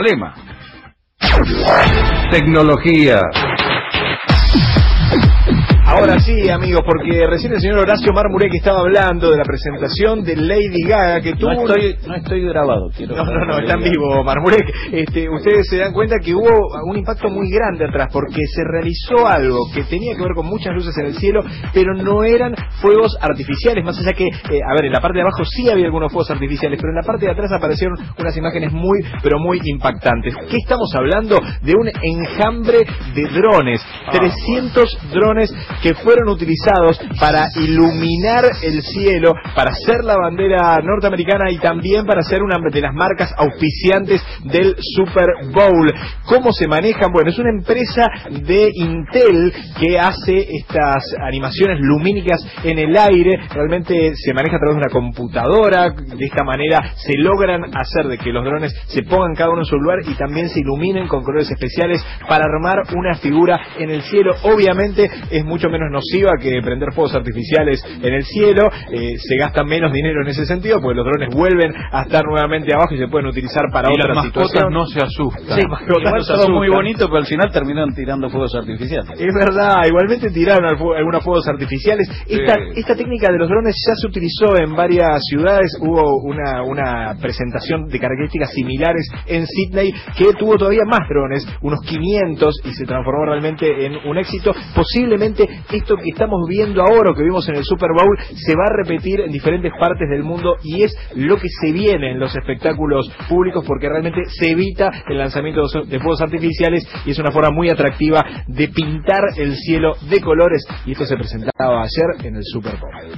problema. Tecnología. Ahora sí, amigos, porque recién el señor Horacio Marmurek estaba hablando de la presentación de Lady Gaga que tuvo... No estoy, no estoy grabado, quiero No, no, no, está en vivo, Marmurek. Este, ustedes se dan cuenta que hubo un impacto muy grande atrás, porque se realizó algo que tenía que ver con muchas luces en el cielo, pero no eran fuegos artificiales, más allá que, eh, a ver, en la parte de abajo sí había algunos fuegos artificiales, pero en la parte de atrás aparecieron unas imágenes muy, pero muy impactantes. ¿Qué estamos hablando? De un enjambre de drones, 300 drones que fueron utilizados para iluminar el cielo, para hacer la bandera norteamericana y también para ser una de las marcas auspiciantes del Super Bowl. ¿Cómo se manejan? Bueno, es una empresa de Intel que hace estas animaciones lumínicas en el aire. Realmente se maneja a través de una computadora. De esta manera se logran hacer de que los drones se pongan cada uno en su lugar y también se iluminen con colores especiales para armar una figura en el cielo. Obviamente es mucho menos nociva que prender fuegos artificiales en el cielo, eh, se gasta menos dinero en ese sentido, porque los drones vuelven a estar nuevamente abajo y se pueden utilizar para y otras las mascotas situaciones. no se asustan. Sí, mascotas Igual no se todo muy bonito, pero al final terminaron tirando fuegos artificiales. Es verdad, igualmente tiraron algunos fuegos artificiales. Esta, Sí. esta técnica de los drones ya se utilizó en varias ciudades. Hubo una, una presentación de características similares en Sydney que tuvo todavía más drones, unos 500, y se transformó realmente en un éxito. Posiblemente esto que estamos viendo ahora, o que vimos en el Super Bowl, se va a repetir en diferentes partes del mundo y es lo que se viene en los espectáculos públicos porque realmente se evita el lanzamiento de fuegos artificiales y es una forma muy atractiva de pintar el cielo de colores y esto se presentaba ayer en el Super Bowl.